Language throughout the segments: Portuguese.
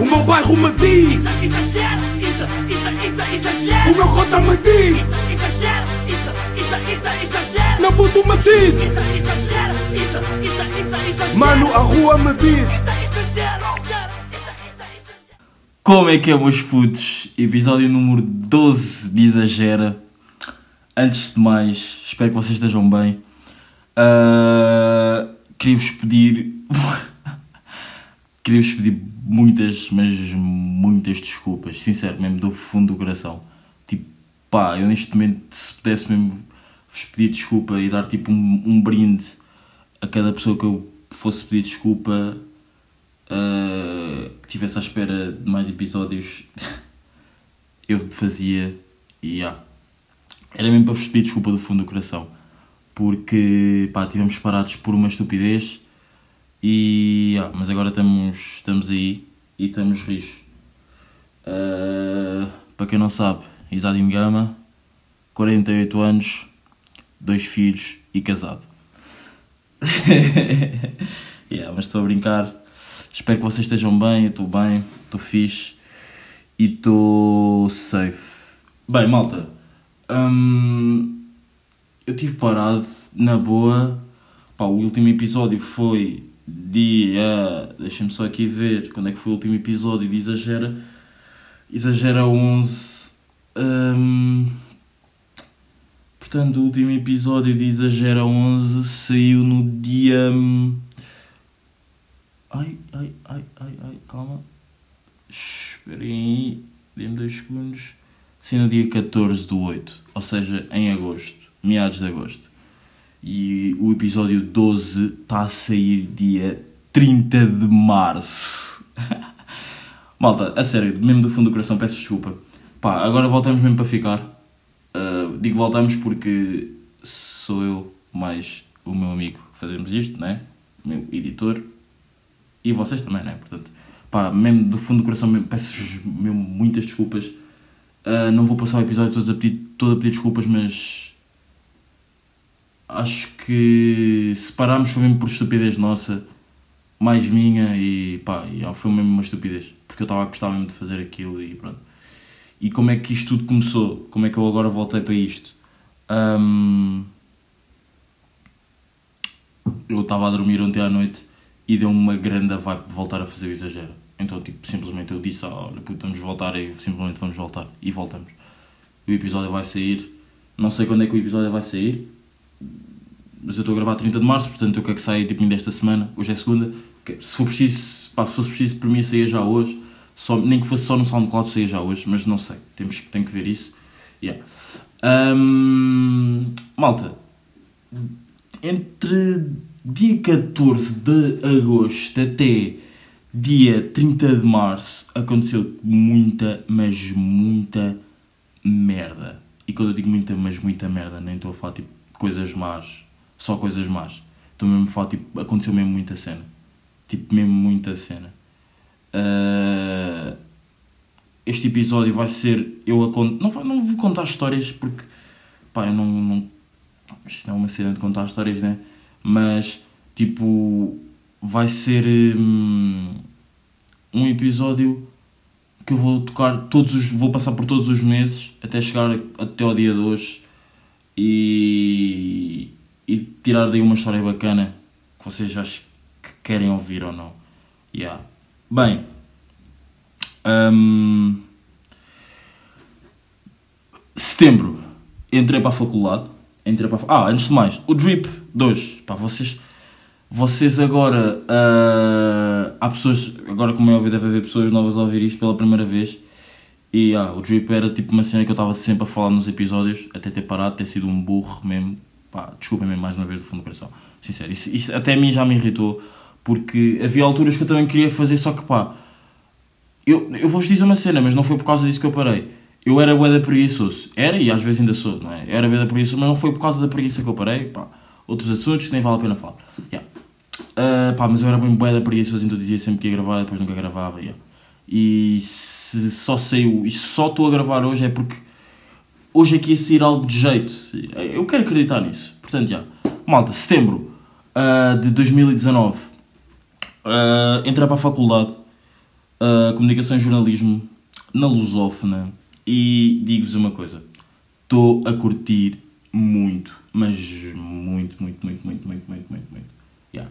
O meu bairro me diz Isso, exagero, isso, isso, isso, exagero. O meu cota me diz Isso, exagero, isso, isso, isso, exagero. Meu puto me Isso, diz exagero, isso, isso, isso, exagero. Mano, a rua me diz Isso, exagero, exagero. Como é que é, meus putos? Episódio número 12 de Exagera. Antes de mais, espero que vocês estejam bem. Ah, Queria-vos pedir. Queria-vos pedir muitas, mas muitas desculpas. Sincero, mesmo do fundo do coração. Tipo, pá, eu neste momento, se pudesse mesmo vos pedir desculpa e dar tipo um, um brinde a cada pessoa que eu fosse pedir desculpa uh, que estivesse à espera de mais episódios, eu fazia e yeah. era mesmo para vos pedir desculpa do fundo do coração, porque pá, estivemos parados por uma estupidez e yeah, mas agora estamos, estamos aí e estamos rijos. Uh, para quem não sabe, Isadim Gama, 48 anos, dois filhos e casado. yeah, mas estou a brincar. Espero que vocês estejam bem, eu estou bem, estou fixe e estou safe. Bem, malta, hum, eu tive parado na boa. Pá, o último episódio foi dia. Deixem-me só aqui ver quando é que foi o último episódio de Exagera. Exagera 11. hum, Portanto, o último episódio de Exagera 11 saiu no dia. hum, Ai, ai, ai, ai, ai, calma. Esperem aí, dê-me dois segundos. Saiu no dia 14 do 8, ou seja, em agosto, meados de agosto. E o episódio 12 está a sair dia 30 de março. Malta, a sério, mesmo do fundo do coração, peço desculpa. Pá, agora voltamos mesmo para ficar. Uh, digo voltamos porque sou eu mais o meu amigo que fazemos isto, né? O meu editor. E vocês também, né? Portanto, pá, mesmo do fundo do coração, mesmo, peço-vos mesmo muitas desculpas. Uh, não vou passar o episódio todo a pedir, todo a pedir desculpas, mas acho que se pararmos foi mesmo por estupidez nossa, mais minha e pá, foi mesmo uma estupidez, porque eu estava a gostar mesmo de fazer aquilo e pronto. E como é que isto tudo começou? Como é que eu agora voltei para isto? Ahm, eu estava a dormir ontem à noite e deu-me uma grande vibe de voltar a fazer o exagero. Então, tipo, simplesmente eu disse, ah, olha, puto, vamos voltar e simplesmente vamos voltar. E voltamos. O episódio vai sair, não sei quando é que o episódio vai sair, mas eu estou a gravar 30 de março, portanto eu quero que saia tipo desta semana, hoje é segunda. Se for preciso, pá, se fosse preciso para mim sair já hoje, só, nem que fosse só no SoundCloud sair já hoje, mas não sei, temos tem que ver isso. Yeah. Ahm, malta, entre dia 14 de agosto até dia 30 de março aconteceu muita, mas muita merda. E quando eu digo muita, mas muita merda, nem estou a falar tipo coisas más, só coisas más. Estou mesmo a falar tipo, aconteceu mesmo muita cena. Tipo, mesmo muita cena. Ah, este episódio vai ser eu a. Não, não vou contar histórias porque pá, eu não, não. Isto não é uma cena de contar histórias, né? Mas tipo, vai ser hum, um episódio que eu vou tocar todos os. vou passar por todos os meses até chegar até ao dia de hoje e, e tirar daí uma história bacana que vocês acham que querem ouvir ou não. Yeah. Bem, hum, setembro entrei para a faculdade. Entrei para a... Ah, antes de mais, o Drip 2. Pá, vocês, vocês agora. ah, há pessoas. Agora, como é óbvio, deve haver pessoas novas a ouvir isto pela primeira vez. E ah, o Drip era tipo uma cena que eu estava sempre a falar nos episódios, até ter parado, ter sido um burro mesmo. Pá, desculpem-me mais uma vez do fundo do coração. Sincero, isso, isso até a mim já me irritou, porque havia alturas que eu também queria fazer, só que pá. Eu, eu vou-vos dizer uma cena, mas não foi por causa disso que eu parei. Eu era bué da preguiçoso. Era e às vezes ainda sou, não é? Eu era bué da preguiçoso, mas não foi por causa da preguiça que eu parei. Pá. Outros assuntos que nem vale a pena falar. Yeah. Ah, pá, mas eu era bem bué da preguiçoso, então dizia sempre que ia gravar, depois nunca gravava. yeah. E se só saiu, e só estou a gravar hoje é porque hoje é que ia sair algo de jeito. Eu quero acreditar nisso. Portanto, já. Malta, setembro ah, de 2019. ah, entrei para a faculdade. uh, Comunicação e Jornalismo na Lusófona e digo-vos uma coisa, estou a curtir muito, mas muito, muito, muito, muito, muito, muito, muito, muito. Yeah.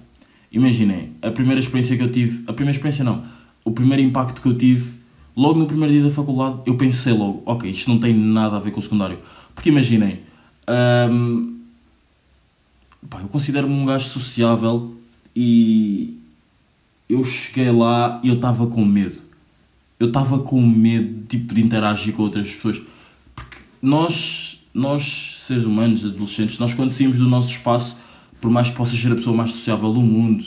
Imaginem, a primeira experiência que eu tive, a primeira experiência não, o primeiro impacto que eu tive, logo no primeiro dia da faculdade, eu pensei logo, ok, isto não tem nada a ver com o secundário. Porque imaginem, hum, pá, eu considero-me um gajo sociável e eu cheguei lá e eu estava com medo. Eu estava com medo tipo, de interagir com outras pessoas. Porque nós, nós, seres humanos, adolescentes, nós quando saímos do nosso espaço, por mais que possa ser a pessoa mais sociável do mundo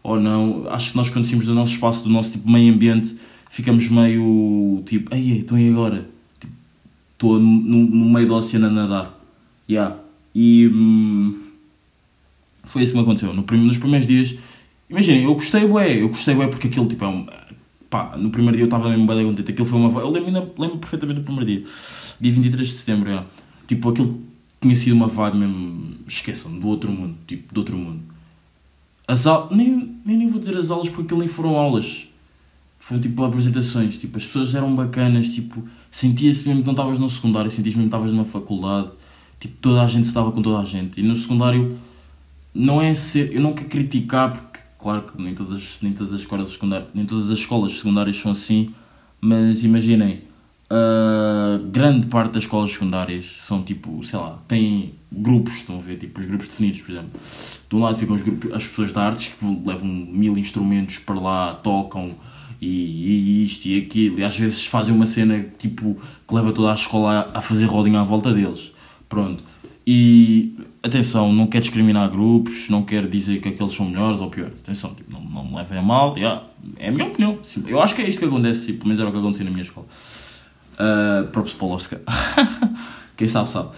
ou não, acho que nós quando saímos do nosso espaço, do nosso tipo, meio ambiente, ficamos meio tipo, ei, então e agora? Estou no, no meio do oceano a nadar. Yeah. E hum, foi isso que me aconteceu. No prim- nos primeiros dias, imaginem, eu gostei bué, eu gostei bué porque aquilo tipo é um. Pá, no primeiro dia eu estava mesmo bem contente. Aquilo foi uma. Eu lembro, lembro perfeitamente do primeiro dia, dia 23 de setembro. Yeah. Tipo, aquilo tinha sido uma vibe mesmo. Esqueçam, do outro mundo. Tipo, do outro mundo. As aulas. Nem, nem, nem vou dizer as aulas porque aquilo nem foram aulas. Foram tipo apresentações. Tipo, as pessoas eram bacanas. Tipo, sentia-se mesmo que não estavas no secundário, sentias mesmo que estavas numa faculdade. Tipo, toda a gente estava com toda a gente. E no secundário não é ser. Eu não quero criticar porque, claro que nem todas as, nem todas as escolas secundárias, nem todas as escolas secundárias são assim, mas imaginem, a grande parte das escolas secundárias são tipo, sei lá, têm grupos, estão a ver, tipo os grupos definidos, por exemplo. De um lado ficam os grupos, as pessoas de artes que levam mil instrumentos para lá, tocam e, e isto e aquilo, e às vezes fazem uma cena tipo que leva toda a escola a, fazer rodinha à volta deles. Pronto. E atenção, não quero discriminar grupos, não quero dizer que aqueles são melhores ou piores. Atenção, tipo, não, não me levem a mal, yeah, é a minha opinião. Eu acho que é isto que acontece, tipo, pelo menos era o que acontecia na minha escola. Uh, próprios para o. Quem sabe, sabe.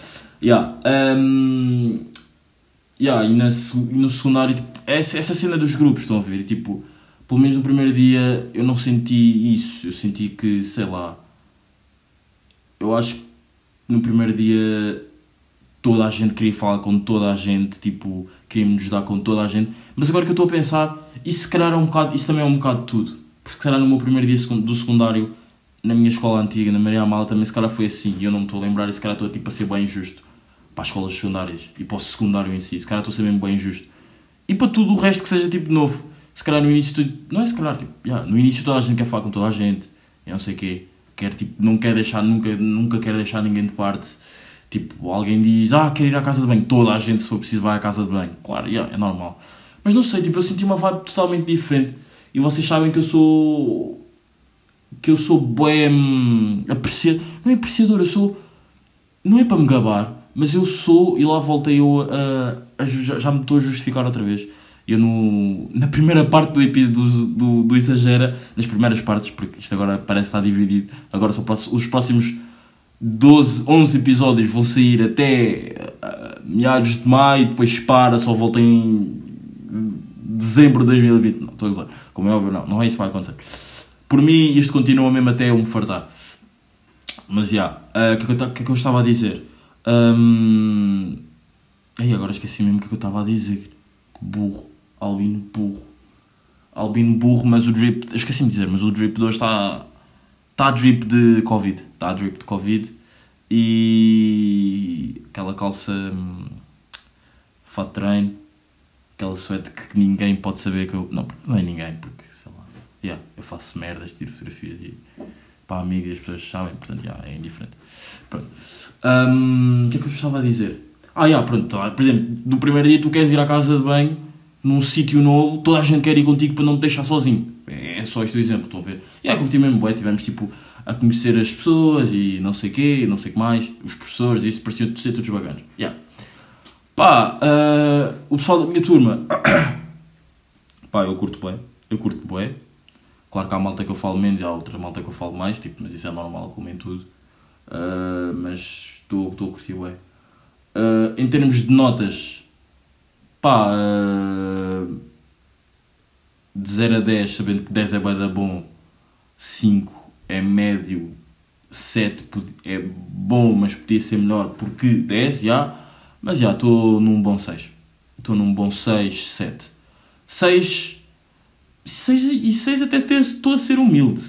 Yeah, um, yeah, e, na, no secundário, tipo, essa, essa cena dos grupos, estão a ver? Tipo, pelo menos no primeiro dia eu não senti isso. Eu senti que, sei lá, eu acho que no primeiro dia toda a gente queria falar com toda a gente, tipo, queria me ajudar com toda a gente. Mas agora que eu estou a pensar, isso se calhar é um bocado, isso também é um bocado de tudo. Porque se calhar no meu primeiro dia do secundário, na minha escola antiga, na Maria Amala, também se calhar foi assim. E eu não me estou a lembrar e se calhar estou tipo, a ser bem injusto para as escolas secundárias e para o secundário em si. Se calhar estou a ser bem injusto. E para tudo o resto que seja tipo novo. Se calhar no início, tu, não é se calhar, tipo, yeah, no início toda a gente quer falar com toda a gente. E não sei o quê. Quer, tipo, não quer deixar, nunca, nunca quer deixar ninguém de parte. Tipo, alguém diz, ah, quero ir à casa de banho. Toda a gente, se for preciso, vai à casa de banho. Claro, yeah, é normal. Mas não sei, tipo, eu senti uma vibe totalmente diferente. E vocês sabem que eu sou. que eu sou bem. apreciador. Não é apreciador, eu sou. não é para me gabar, mas eu sou. e lá voltei eu a. já me estou a justificar outra vez. Eu no, na primeira parte do episódio do, do, Exagera, nas primeiras partes, porque isto agora parece estar dividido, agora só os próximos 12, 11 episódios vão sair até ah, meados de maio, depois para, só volta em dezembro de 2020. Não, estou a gozar. Como é óbvio, não, não é isso que vai acontecer. Por mim, isto continua mesmo até eu me fartar. Mas já, ah, o que, é que que é que eu estava a dizer? Ahm, Ai, agora esqueci mesmo o que é que eu estava a dizer. Burro. Albino burro. Albino burro, mas o drip. Esqueci-me de dizer, mas o drip de hoje está. Está drip de Covid. Está drip de Covid. E. aquela calça. hum, fato treino. Aquela suéte que ninguém pode saber que eu. Não, não é ninguém, porque sei lá. Yeah, eu faço merdas, tiro fotografias e. para amigos e as pessoas sabem, portanto, yeah, é indiferente. Pronto. Hum, o que é que eu estava a dizer? Ah, yeah, pronto, tá, por exemplo, no primeiro dia tu queres ir à casa de banho num sítio novo, toda a gente quer ir contigo para não te deixar sozinho. É só este o exemplo, estão a ver? E yeah, curti mesmo, bué, tivemos tipo a conhecer as pessoas e não sei o quê, não sei o que mais, os professores, isso parecia ser todos bacanas. Yeah. Pá, ah, o pessoal da minha turma, pá, eu curto bué, eu curto bué. Claro que há malta que eu falo menos e há outra malta que eu falo mais, tipo, mas isso é normal, como em tudo. Ah, mas estou estou a curtir bué. Ah, em termos de notas, pá, ah, de 0 a 10, sabendo que 10 é bué da bom, 5 é médio, 7 pod- é bom, mas podia ser melhor porque 10, já, mas já, estou num bom 6. Estou num bom 6, 7. 6, 6, e 6 até estou a ser humilde.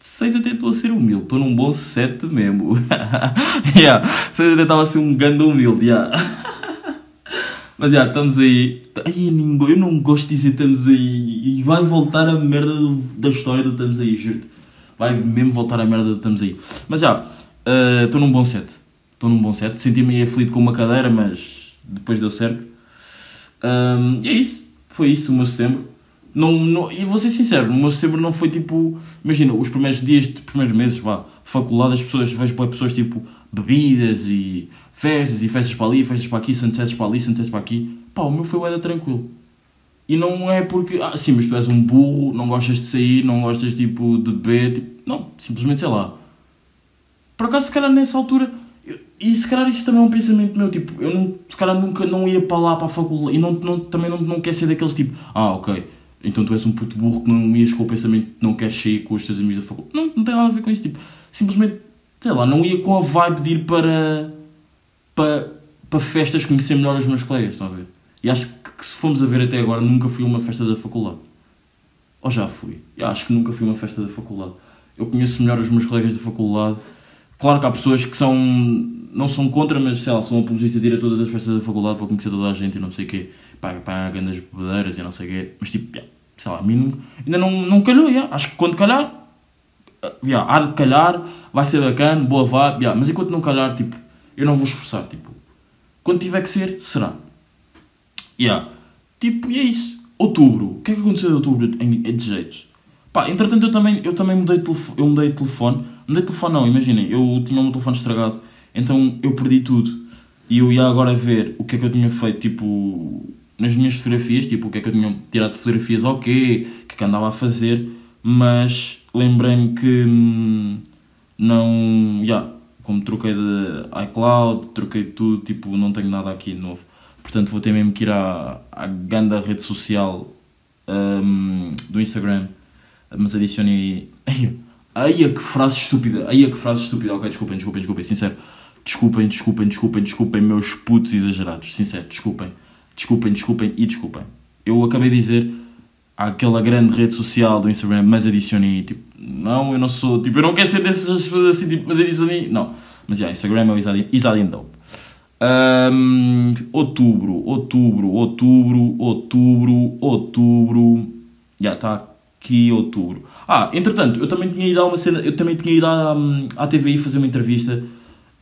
6 até estou a ser humilde. Estou num bom 7 mesmo. yeah. 6 até estava a ser um ganda humilde. Yeah. Mas já, estamos aí. Ai, ninguém, eu não gosto de dizer estamos aí. E vai voltar a merda do- da história do estamos aí, juro-te. Vai mesmo voltar a merda do estamos aí. Mas já, estou num bom set. Estou num bom set. Senti-me aflito com uma cadeira, mas depois deu certo. Ahm, e é isso. Foi isso o meu setembro. Não, não, e vou ser sincero, o meu setembro não foi tipo. Imagina, os primeiros dias, os primeiros meses, vá, faculdade, as pessoas, vejo pessoas tipo bebidas e festas e festas para ali, festas para aqui, sunsets para ali, sunsets para aqui. Pá, o meu foi da tranquilo. E não é porque, ah, sim, mas tu és um burro, não gostas de sair, não gostas tipo de beber, tipo, não, simplesmente sei lá. Por acaso, se calhar nessa altura, eu- e se calhar isso também é um pensamento meu, tipo, eu não, se calhar nunca não ia para lá para a faculdade e não, não, também não, não quer ser daqueles tipo, ah, ok, então tu és um puto burro que não ias com o pensamento que não queres sair com os teus amigos da faculdade. Não, não tem nada a ver com isso, tipo, simplesmente, sei lá, não ia com a vibe de ir para, para, para festas conhecer melhor os meus colegas, estão a ver? E acho que, que se formos a ver até agora, nunca fui a uma festa da faculdade. Ou já fui? Eu acho que nunca fui a uma festa da faculdade. Eu conheço melhor os meus colegas da faculdade. Claro que há pessoas que são. não são contra, mas sei lá, são apologistas de ir a todas as festas da faculdade para conhecer toda a gente e não sei o quê. Pá, há grandes bebedeiras e não sei o quê. Mas tipo, yeah, sei lá, a mim nunca- ainda não, não calhou, yeah. acho que quando calhar. ah, yeah, há de calhar, vai ser bacana, boa vibe, yeah. mas enquanto não calhar, tipo, eu não vou esforçar, tipo, quando tiver que ser, será. Yeah. Tipo, e é isso. Outubro. O que é que aconteceu em outubro em, de jeito? Pá, entretanto eu também, eu também mudei de telefone. Eu mudei de telefone. Mudei de telefone não, imaginem. Eu tinha o meu telefone estragado. Então eu perdi tudo. E eu ia agora ver o que é que eu tinha feito, tipo, nas minhas fotografias. Tipo, o que é que eu tinha tirado fotografias, ok. O que é que andava a fazer. Mas lembrei-me que hum, não... Yeah, como troquei de iCloud, troquei de tudo. Tipo, não tenho nada aqui de novo. Portanto, vou ter mesmo que ir à, à ganda rede social hum, do Instagram. Mas adicionei. Ai, que frase estúpida. Ai, que frase estúpida. Ok, desculpem, desculpem, desculpem. Sincero. Desculpem, desculpem, desculpem, desculpem, meus putos exagerados. Sincero, desculpem. Desculpem, desculpem e desculpem. Eu acabei de dizer àquela grande rede social do Instagram, mas adicionei, tipo, não, eu não sou, tipo, eu não quero ser dessas pessoas assim, tipo, mas adicionei, não. Mas já, Instagram é o Isadin, Dope. Hum, outubro, outubro, outubro, outubro, outubro. Já está aqui outubro. Ah, entretanto, eu também tinha ido a uma cena, eu também tinha ido à, à TVI fazer uma entrevista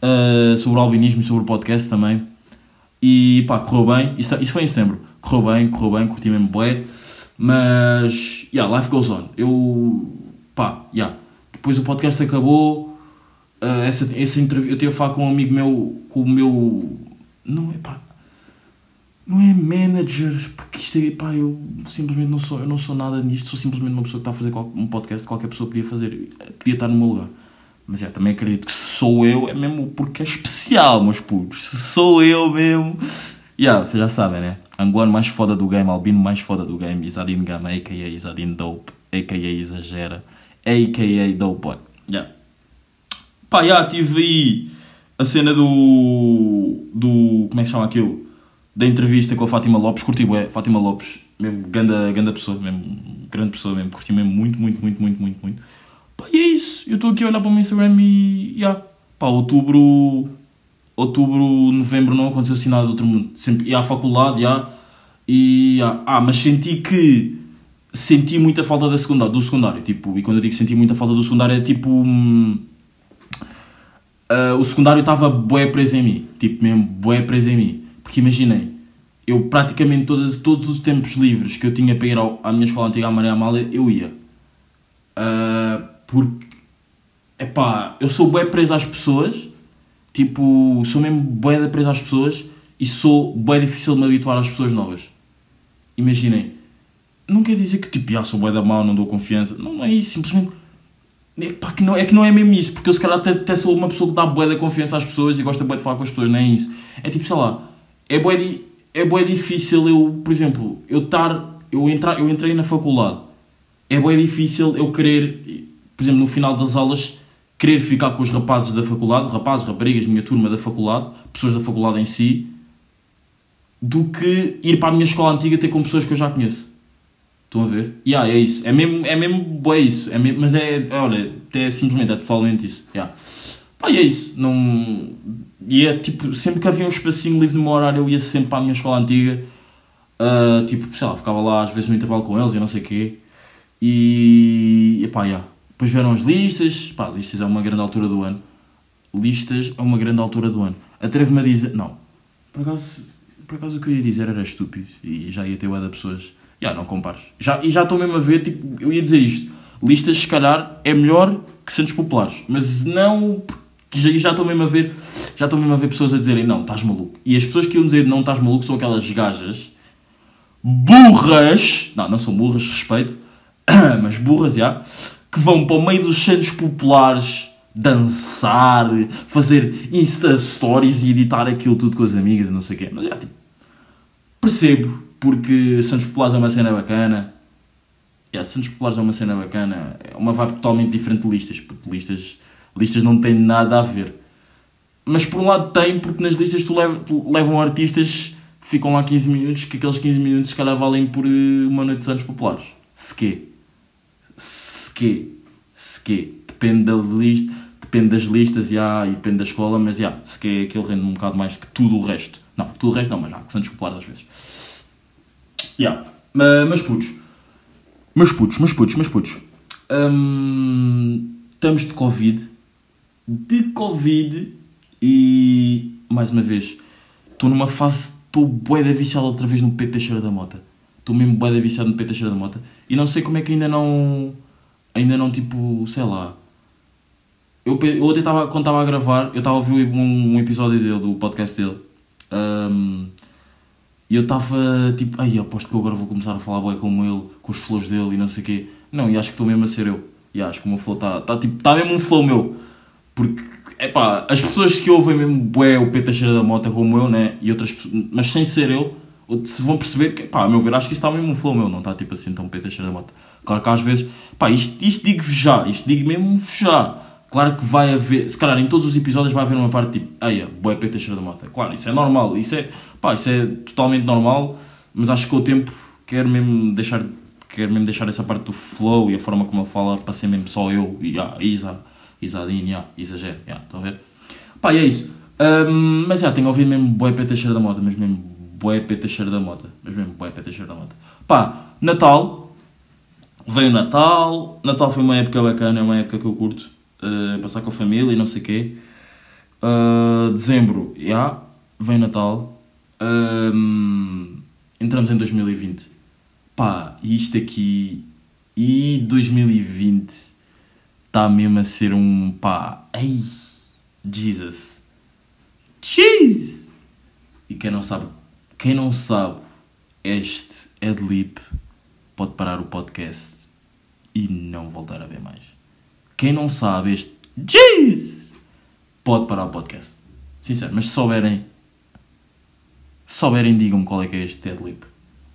ah, sobre o albinismo e sobre o podcast também. E pá, correu bem. Isso, isso foi em setembro. Correu bem, correu bem, curti mesmo bué. Mas, yeah, life goes on. Eu, pá, yeah. Depois o podcast acabou. ah, essa, essa entrevista, eu tive a falar com um amigo meu, com o meu, não é pá, não é manager, porque isto é, pá, eu simplesmente não sou, eu não sou nada nisto, sou simplesmente uma pessoa que está a fazer um podcast que qualquer pessoa podia fazer, podia estar no meu lugar. Mas é, também acredito que se sou eu, é mesmo porque é especial, meus putos. Se sou eu mesmo. Yeah, vocês já sabem, né? Angolano mais foda do game, albino mais foda do game, Isadine Gama, a.k.a. Isadine Dope, a.k.a. Exagera, a.k.a. Dope Boy. Yeah. Pá, já tive aí a cena do. do. como é que chama aquilo? Da entrevista com a Fátima Lopes, curti bué, Fátima Lopes, mesmo ganda, ganda pessoa, mesmo grande pessoa mesmo, curti mesmo muito, muito, muito, muito, muito, muito. Pá, e é isso, eu estou aqui a olhar para o meu Instagram e. já. Pá, outubro. Outubro, novembro não aconteceu assim nada do outro mundo. Sempre ia à faculdade, já. E. Ah, mas senti que. Senti muita falta da secundária, do secundário, tipo, e quando eu digo senti muita falta do secundário é tipo. hum, ah, o secundário estava bué preso em mim. Tipo, mesmo bué preso em mim. Porque imaginem, eu praticamente todos, todos os tempos livres que eu tinha para ir ao- à minha escola antiga, à Maria Amália, eu ia. Ah, porque, epá, eu sou bué preso às pessoas. Tipo, sou mesmo bué da preso às pessoas. E sou bué difícil de me habituar às pessoas novas. Imaginem. Não quer dizer que tipo, já sou bué da mal, não dou confiança. Não é isso, simplesmente... É, pá, que não, é que não é mesmo isso, porque eu se calhar até, até sou uma pessoa que dá bué da confiança às pessoas e gosta bué de falar com as pessoas, não é isso. É tipo, sei lá, é bué, di- é bué difícil eu, por exemplo, eu estar, eu, entrar, eu entrei na faculdade, é bué difícil eu querer, por exemplo, no final das aulas, querer ficar com os rapazes da faculdade, rapazes, raparigas, minha turma da faculdade, pessoas da faculdade em si, do que ir para a minha escola antiga ter com pessoas que eu já conheço. Estão a ver? Yeah, é isso. É mesmo, é mesmo bué isso. É mesmo, mas é, olha, é simplesmente, é totalmente isso. Yeah. Pá, e é isso. Não... E é tipo, sempre que havia um espacinho livre no meu horário, eu ia sempre para a minha escola antiga. Ah, tipo, sei lá, ficava lá às vezes no intervalo com eles e não sei o quê. E, e pá, yeah. Depois vieram as listas. Pá, listas é uma grande altura do ano. Listas é uma grande altura do ano. Atrevo-me a dizer. Não. Por acaso, por acaso o que eu ia dizer era estúpido. E já ia ter bué de pessoas. Já, não compares. Já, e já estou mesmo a ver, tipo, eu ia dizer isto. Listas, se calhar, é melhor que Santos Populares. Mas não. Que já já estou mesmo a ver. Já estou mesmo a ver pessoas a dizerem não, estás maluco. E as pessoas que iam dizer não, estás maluco são aquelas gajas burras. Não, não são burras, respeito. Mas burras, já. Que vão para o meio dos Santos Populares dançar, fazer Insta Stories e editar aquilo tudo com as amigas e não sei o quê. Mas já, tipo. Percebo, porque Santos Populares é uma cena bacana. Yeah, Santos Populares é uma cena bacana. É uma vibe totalmente diferente de listas, porque listas, listas não têm nada a ver. Mas por um lado tem, porque nas listas tu, tu levam artistas que ficam lá 15 minutos, que aqueles 15 minutos se calhar valem por eh, uma noite de Santos Populares. Se quê? Se quê? Se quê? Depende da lista, depende das listas yeah, e depende da escola, mas yeah, quê aquele rende um bocado mais que tudo o resto. Não, tudo o resto não, mas já, que Populares às vezes. Yeah. Ma- Mas putos. Mas putos, mas putos, mas putos. Hum, estamos de Covid. De Covid. E. Mais uma vez. Estou numa fase. Estou bué da viciado outra vez no Pedro Teixeira da Mota. Estou mesmo bué da viciado no Pedro Teixeira da Mota. E não sei como é que ainda não. Ainda não, tipo. Sei lá. Eu, eu até estava. Quando estava a gravar, eu estava a ouvir um, um episódio dele, do podcast dele. Hum, e eu estava tipo, ai, aposto que agora vou começar a falar bué como ele, com os flows dele e não sei o quê. Não, e acho que estou mesmo a ser eu. E acho que o meu flow está tá, tipo, tá mesmo um flow meu. Porque, epá, as pessoas que ouvem mesmo bué o Pedro Teixeira da Mota como eu, né? E outras mas sem ser eu, se vão perceber que, pá, a meu ver, acho que isso está mesmo um flow meu, não está tipo assim tão Pedro Teixeira da Mota. Claro que às vezes, pá, isto, isto digo-vos já, isto digo mesmo já. Claro que vai haver, se calhar em todos os episódios vai haver uma parte tipo, eia, bué Pedro Teixeira da Mota. Claro, isso é normal, isso é, pá, isso é totalmente normal, mas acho que com o tempo quero mesmo deixar, quero mesmo deixar essa parte do flow e a forma como ele fala para ser mesmo só eu e a Isa, Isadine, yeah, exagero, yeah, estão a ver? Pá, e é isso. Ahm, mas já, tenho ouvido mesmo bué Pedro Teixeira da Mota, mas mesmo bué Pedro Teixeira da Mota, mas mesmo bué Pedro Teixeira da Mota. Pá, Natal, veio Natal, Natal foi uma época bacana, é uma época que eu curto, uh, passar com a família e não sei o quê. Uh, dezembro, já, vem Natal. Um, entramos em 2020. Pá, e isto aqui. E 2020 está mesmo a ser um. Pá, ei, Jesus. Jeez! E quem não sabe, quem não sabe, este Adlib pode parar o podcast e não voltar a ver mais. Quem não sabe este Jeez pode parar o podcast. Sincero, mas se souberem, se souberem, digam-me qual é que é este adlib.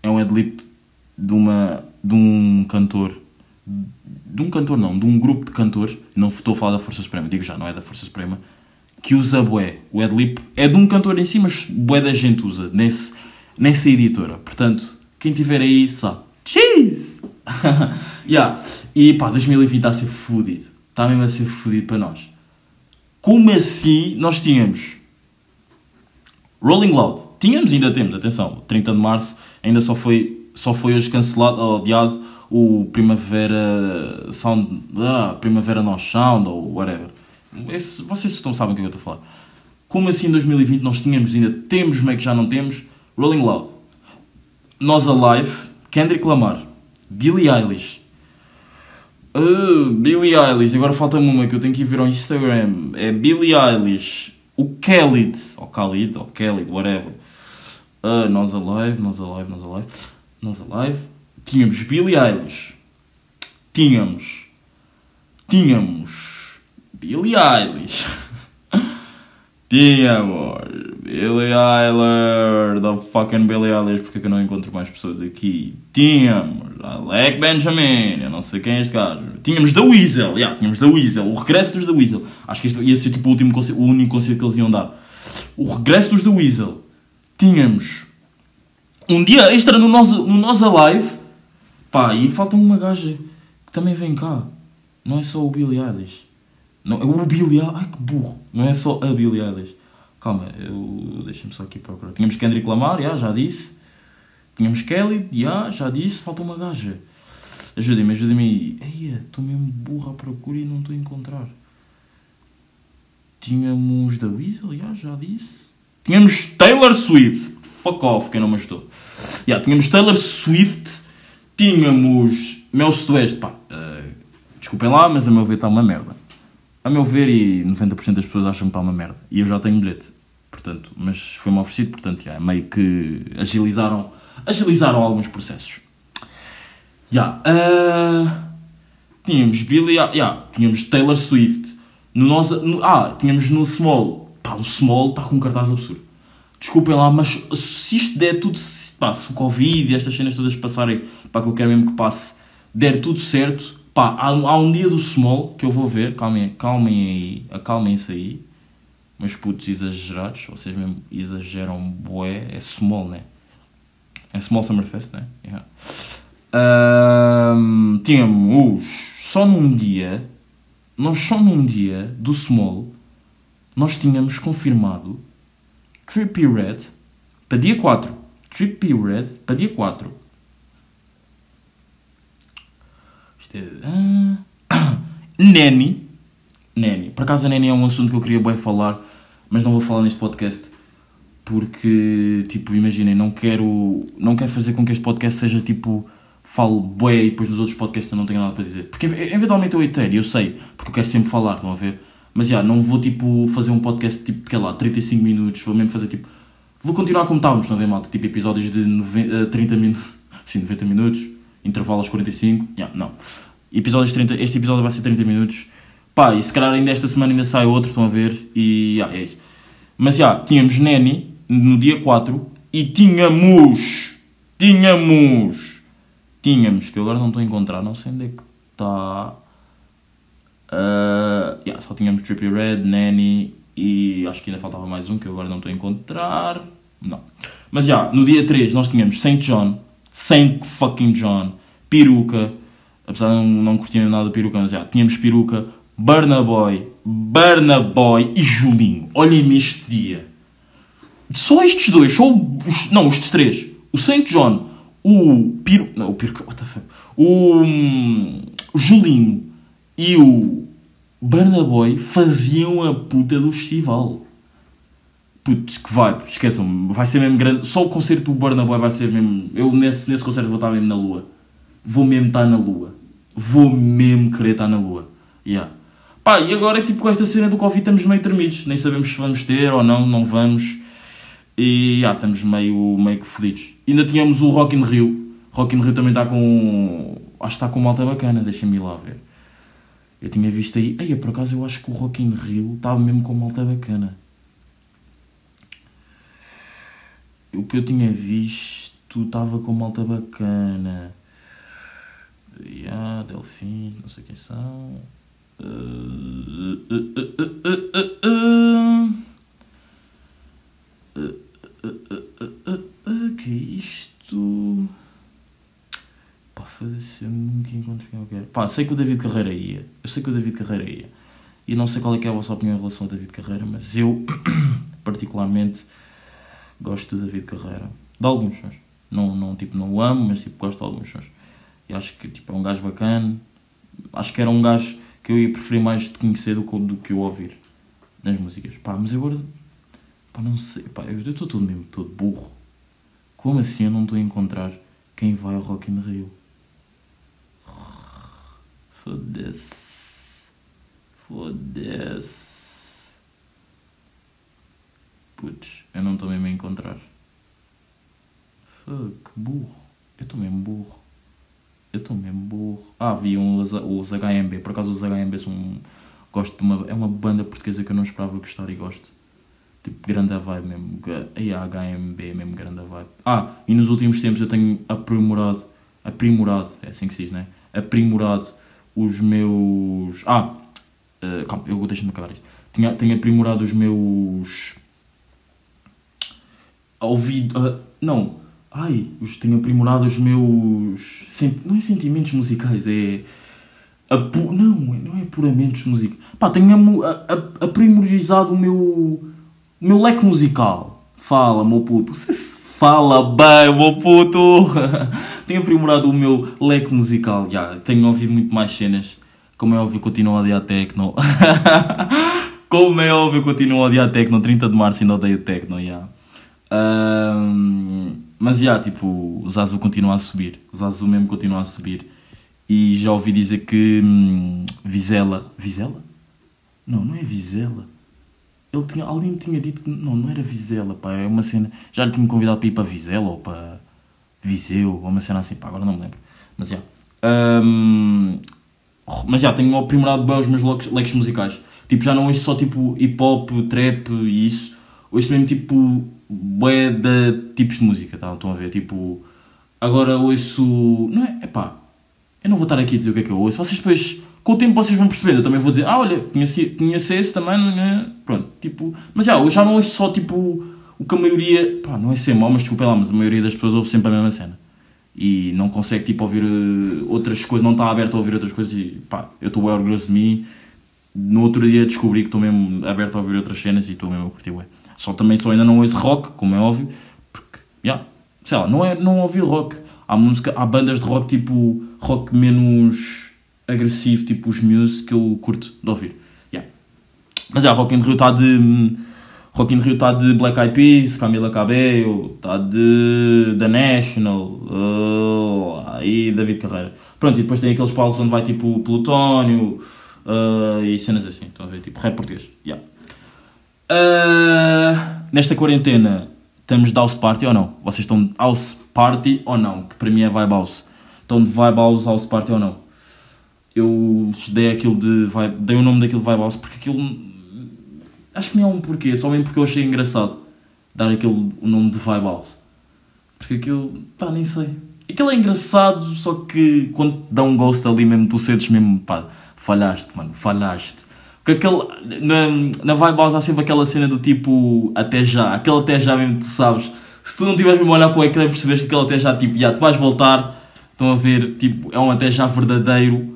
É um adlib de, uma, de um cantor, de um cantor não, de um grupo de cantores, não estou a falar da Força Suprema, digo já, não é da Força Suprema, que usa bué. O adlib é de um cantor em si, mas bué da gente usa nesse, nessa editora. Portanto, quem tiver aí sabe. Cheese! yeah. E pá, 2020 está a ser fodido. Está mesmo a ser fodido para nós. Como assim nós tínhamos Rolling Loud? Tínhamos, ainda temos, atenção, 30 de março ainda só foi, só foi hoje cancelado, ou adiado, o Primavera Sound, ah, Primavera No Sound ou whatever. Esse, vocês estão sabem o que é que eu estou a falar. Como assim em 2020 nós tínhamos, ainda temos, meio que já não temos, Rolling Loud, Nós Alive, Kendrick Lamar, Billie Eilish, Uh, Billie Eilish, agora falta-me uma que eu tenho que ir ver ao Instagram. É Billie Eilish, o Khalid, ou Khalid, ou Khalid, whatever. Uh, nós Alive, Nós Alive, Nós Alive, Nós Alive. Tínhamos Billie Eilish. Tínhamos. Tínhamos. Billie Eilish. Tínhamos. Billie Eilish. The fucking Billie Eilish. Porque é que eu não encontro mais pessoas aqui? Tínhamos. Alec Benjamin. Eu não sei quem é este gajo. Tínhamos The Weasel. Yeah, tínhamos The Weasel. O regresso dos The Weasel. Acho que este ia ser tipo o, último concerto, o único concerto que eles iam dar. O regresso dos The Weasel. Tínhamos. Um dia extra no Nós, no Nós Alive. Pá, e falta uma gaja que também vem cá. Não é só o Billy Eilish. Não, é o Eilish. Ai que burro. Não é só a Billy Eilish. Calma, eu... deixa-me só aqui procurar. Tínhamos Kendrick Lamar, já, já disse. Tínhamos Kelly, já, já disse. Falta uma gaja. Ajudem-me, ajudem-me aí. Estou mesmo burro à procura e não estou a encontrar. Tínhamos da Weasel, já, já disse. Tínhamos Taylor Swift. Fuck off, quem não me ajudou. Já, tínhamos Taylor Swift. Tínhamos Mel Sudoeste. Eh, desculpem lá, mas a meu ver está uma merda. A meu ver, e 90% das pessoas acham que está uma merda. E eu já tenho bilhete. Portanto, mas foi-me oferecido, portanto, já, meio que agilizaram, agilizaram alguns processos. Já, ah, tínhamos Billy, já, já, tínhamos Taylor Swift. No nosso, no- ah, tínhamos no Small. Pá, o Small está com um cartaz absurdo. Desculpem lá, mas se isto der tudo, se, pá, se o Covid e estas cenas todas passarem, pá, que eu quero mesmo que passe, der tudo certo, pá, há, há um dia do Small que eu vou ver, calmem, calmem aí, acalmem-se aí, meus putos exagerados, vocês mesmo exageram bué, é Small, né? É Small Summerfest, né? Yeah. Ahm, tínhamos só num dia, nós só num dia do Small, nós tínhamos confirmado Trippy Red para dia 4. Trippy Red para dia 4. Isto é. Ah, Nanny. Nanny. Por acaso a Nanny é um assunto que eu queria bem falar, mas não vou falar neste podcast. Porque, tipo, imaginem, não quero, não quero fazer com que este podcast seja tipo. Falo bué e depois nos outros podcasts eu não tenho nada para dizer. Porque eventualmente eu reitero, eu sei, porque eu quero sempre falar, estão a ver? Mas já, não vou tipo fazer um podcast tipo, que lá, 35 minutos, vou mesmo fazer tipo. Vou continuar como estávamos, estão a ver, malta? Tipo episódios de 90, eh, 30 minutos, sim, 90 minutos, intervalo aos 45, já, não. Episódios de 30, este episódio vai ser 30 minutos. Pá, e se calhar ainda esta semana ainda sai outro, estão a ver? E já, é isso. Mas já, tínhamos Neni no dia 4 e tínhamos. Tínhamos. Tínhamos, que eu agora não estou a encontrar, não sei onde é que está. Uh, yeah, só tínhamos Trippy Red, Nanny e acho que ainda faltava mais um que eu agora não estou a encontrar. Não. Mas já, no dia 3 nós tínhamos Saint John, Saint fucking John, Peruca, apesar de não, não curtirem nada de Peruca, mas já, tínhamos Peruca, Burna Boy, Burna Boy e Julinho. Olhem-me este dia. Só estes dois, só os, não, estes três. O Saint John, o Piru, não, o Peruca, what the fuck? O, hum, o Julinho e o Burna Boy faziam a puta do festival. Putz, que vai, esqueçam-me, vai ser mesmo grande. Só o concerto do Burna Boy vai ser mesmo. Eu nesse, nesse concerto vou estar mesmo na lua. Vou mesmo estar na lua. Vou mesmo querer estar na lua. Yeah. Pá, e agora tipo com esta cena do Covid estamos meio tremidos. Nem sabemos se vamos ter ou não, não vamos. E yeah, estamos meio, meio que fodidos. Ainda tínhamos o Rock in Rio. Rock in Rio também está com. Acho que está com malta bacana, deixa-me ir lá ver. Eu tinha visto aí. Ei, por acaso eu acho que o Rock in Rio estava mesmo com malta bacana. O que eu tinha visto estava com malta bacana. Yeah, Delfins, não sei quem são. Uh, que é isto? Pá, foda-se, eu nunca encontro quem eu quero. Pá, sei que o David Carreira ia. Eu sei que o David Carreira ia. E não sei qual é, é a vossa opinião em relação ao David Carreira, mas eu, particularmente, gosto do David Carreira. De alguns sons. Não, não, tipo, não o amo, mas tipo, gosto de alguns sons. E acho que tipo, é um gajo bacana. Acho que era um gajo que eu ia preferir mais de conhecer do que, do que eu ouvir nas músicas. Pá, mas agora. Pá, não sei. Pá, eu estou todo mesmo todo burro. Como assim eu não estou a encontrar quem vai ao Rock in Rio? Foda-se. Foda-se. Putz, eu não estou mesmo a encontrar. Fuck, burro. Eu estou mesmo burro. Eu estou mesmo burro. Ah, vi os, os HMB. Por acaso os HMB são. Gosto de uma. É uma banda portuguesa que eu não esperava gostar e gosto. Tipo, grande vibe mesmo. Aí a HMB é mesmo grande vibe. Ah, e nos últimos tempos eu tenho aprimorado. Aprimorado, é assim que se diz, né? Aprimorado os meus. Ah! Uh, calma, eu deixa-me acabar isto. Tinha, tenho aprimorado os meus. Ouvido. Uh, não. Ai, os, tenho aprimorado os meus. sent- não é sentimentos musicais, é. apu- não, não é puramente música. Pá, tenho aprimorizado o meu. o meu leque musical. Fala, meu puto. Você se fala bem, meu puto. tenho aprimorado o meu leque musical, já. Tenho ouvido muito mais cenas. Como é óbvio, continuo a odiar techno. Como é óbvio, continuo a odiar techno. 30 de março ainda odeio techno, já. Ahm, mas já, tipo, o Zazu continua a subir. O Zazu mesmo continua a subir. E já ouvi dizer que hum, Vizela. Vizela? Não, não é Vizela. Ele tinha, alguém me tinha dito que. Não, não era Vizela, pá. É uma cena. Já lhe tinha convidado para ir para Vizela ou para Viseu, ou uma cena assim, pá. Agora não me lembro. Mas já. Ahm, mas já, tenho aprimorado bem os meus leques musicais. Tipo, já não ouço só tipo hip hop, trap e isso. Ouço mesmo tipo bué de tipos de música, tá? Estão a ver? Tipo, agora ouço. Não é? Epá, eu não vou estar aqui a dizer o que é que eu ouço. Vocês depois, com o tempo, vocês vão perceber. Eu também vou dizer, ah, olha, conheci, conheci esse também, não é? Pronto, tipo. Mas já, eu já não ouço só tipo o que a maioria. Pá, não é ser mau, mas desculpa lá, mas a maioria das pessoas ouve sempre a mesma cena. E não consegue tipo ouvir eh, outras coisas, não está aberto a ouvir outras coisas e pá, eu estou bem orgulhoso de mim. No outro dia descobri que estou mesmo aberto a ouvir outras cenas e estou mesmo a curtir bué. Só também só ainda não ouço rock, como é óbvio, porque, já, sei lá, não é não ouvir rock. Há música, há bandas de rock tipo rock menos agressivo, tipo os Muse, que eu curto de ouvir. já. Mas é, Rock in Rio está de. Rock in Rio está de Black Eyed Peas, Camila Cabello, está de The National, oh, aí David Carreira. Pronto, e depois tem aqueles palcos onde vai tipo Plutónio uh, e cenas assim, estão a ver? Tipo rap português. Yeah. Uh, nesta quarentena estamos de house party ou não? Vocês estão de house party ou não? Que para mim é vibe house. Estão de vibe house, house party ou não? Eu dei aquilo de vibe, dei o nome daquilo de vibe house porque aquilo acho que nem há um porquê, só mesmo porque eu achei engraçado dar aquele o nome de vibe house. Porque aquilo, pá, nem sei. Aquilo é engraçado, só que quando dá um ghost ali mesmo, tu sentes mesmo, pá, falhaste, mano, falhaste. Porque aquele, na, na vibe house há sempre aquela cena do tipo, até já, aquele até já mesmo, tu sabes. Se tu não tiveres mesmo a olhar para o ecrã, percebes que aquele até já, tipo, já, tu vais voltar, estão a ver, tipo, é um até já verdadeiro.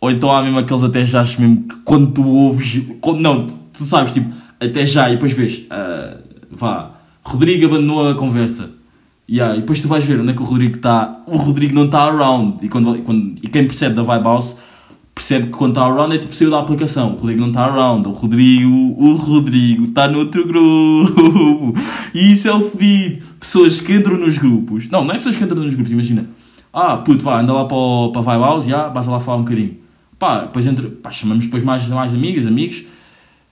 Ou então há mesmo aqueles até já mesmo que quando tu ouves, quando, não, tu, tu sabes, tipo, até já, e depois vês, ah, vá, Rodrigo abandonou a conversa. Yeah, e depois tu vais ver onde é que o Rodrigo está. O Rodrigo não está around. E, quando, quando, e quem percebe da Vibe House percebe que quando está around é tipo saiu da aplicação. O Rodrigo não está around. O Rodrigo, o Rodrigo está noutro grupo. E isso é o fedido. Pessoas que entram nos grupos. Não, não é pessoas que entram nos grupos, imagina. Ah, puto, vá, anda lá para, o- para Vibe House, já, vais lá falar um bocadinho. Pá, depois entra, pá, chamamos depois mais, mais amigas, amigos.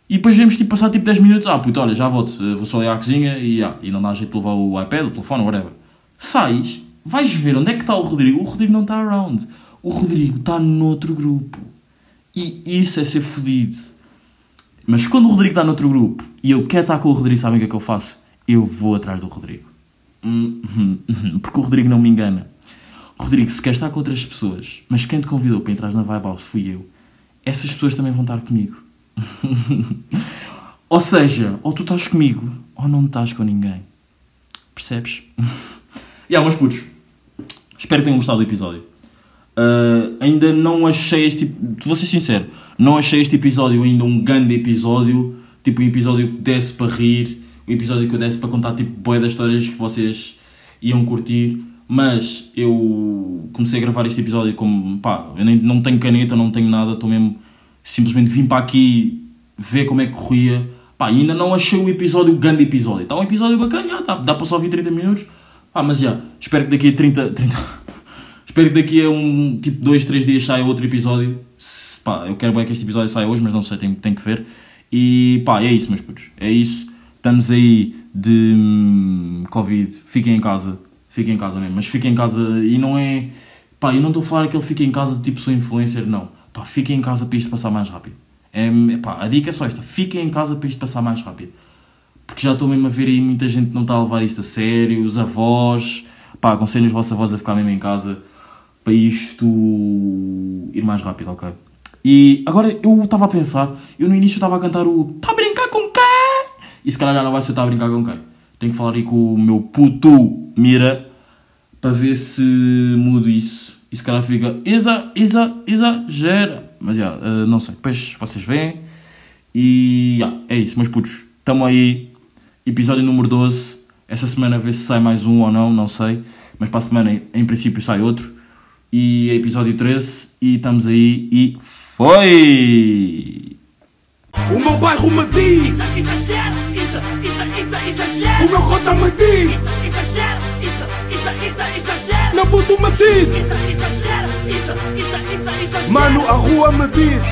E depois vemos tipo, passar tipo 10 minutos. Ah, puto, olha, já volto, eh, vou só ali à cozinha e, já, e não dá jeito de levar o iPad, o telefone, whatever. Sais, vais ver onde é que está o Rodrigo. O Rodrigo não está around. O Rodrigo está noutro grupo. E isso é ser fodido. Mas quando o Rodrigo está noutro grupo e eu quero estar com o Rodrigo, sabem o que é que eu faço? Eu vou atrás do Rodrigo. Hum, hum, hum, Porque o Rodrigo não me engana. Rodrigo, se quer estar com outras pessoas, mas quem te convidou para entrar na Vibe House fui eu, essas pessoas também vão estar comigo. ou seja, ou tu estás comigo, ou não estás com ninguém. Percebes? e há meus putos. Espero que tenham gostado do episódio. Uh, ainda não achei este. Vou ser sincero, não achei este episódio ainda um grande episódio. Tipo, um episódio que desse para rir, um episódio que eu desse para contar tipo boia das histórias que vocês iam curtir. Mas eu comecei a gravar este episódio como pá, eu nem, não tenho caneta, não tenho nada, estou mesmo simplesmente vim para aqui ver como é que corria. Pá, ainda não achei o episódio, o grande episódio. Está um episódio bacana, já, dá, dá para só ouvir 30 minutos. Pá, mas já, espero que daqui a 30. 30 espero que daqui a um tipo 2, 3 dias saia outro episódio. Se- Pá, eu quero bem que este episódio saia hoje, mas não sei, tenho que ver. E pá, é isso, meus putos. É isso. Estamos aí de hum, Covid. Fiquem em casa. Fiquem em casa mesmo. Mas fiquem em casa e não é. Pá, eu não estou a falar aquele fiquem em casa tipo sou influencer, não. Pá, fiquem em casa para isto passar mais rápido. É, é pá, a dica é só esta. Fiquem em casa para isto passar mais rápido. Porque já estou mesmo a ver aí muita gente que não está a levar isto a sério, os avós. Pá, aconselho os vossos avós a ficar mesmo em casa para isto ir mais rápido, ok? E agora eu estava a pensar, eu no início estava a cantar o Tá a brincar com quem? E se calhar já não vai ser Tá a brincar com quem? Tenho que falar aí com o meu puto Mira para ver se mudo isso. E se calhar fica exa, exa, exagera. Mas já, eh, não sei. Depois vocês veem. E já, é isso, meus putos. Tamo aí. Episódio número 12. Essa semana vê se sai mais um ou não, não sei. Mas para a semana, em- em princípio, sai outro. E é episódio 13. E estamos aí. E foi! O meu bairro me diz, Isso, exagero, isso, isso, isso, exagero. o meu cota me diz, Isso, exagero, isso, isso, isso, exagero. meu puto me diz, Isso, exagero, isso, isso, isso, exagero. mano, a rua me diz.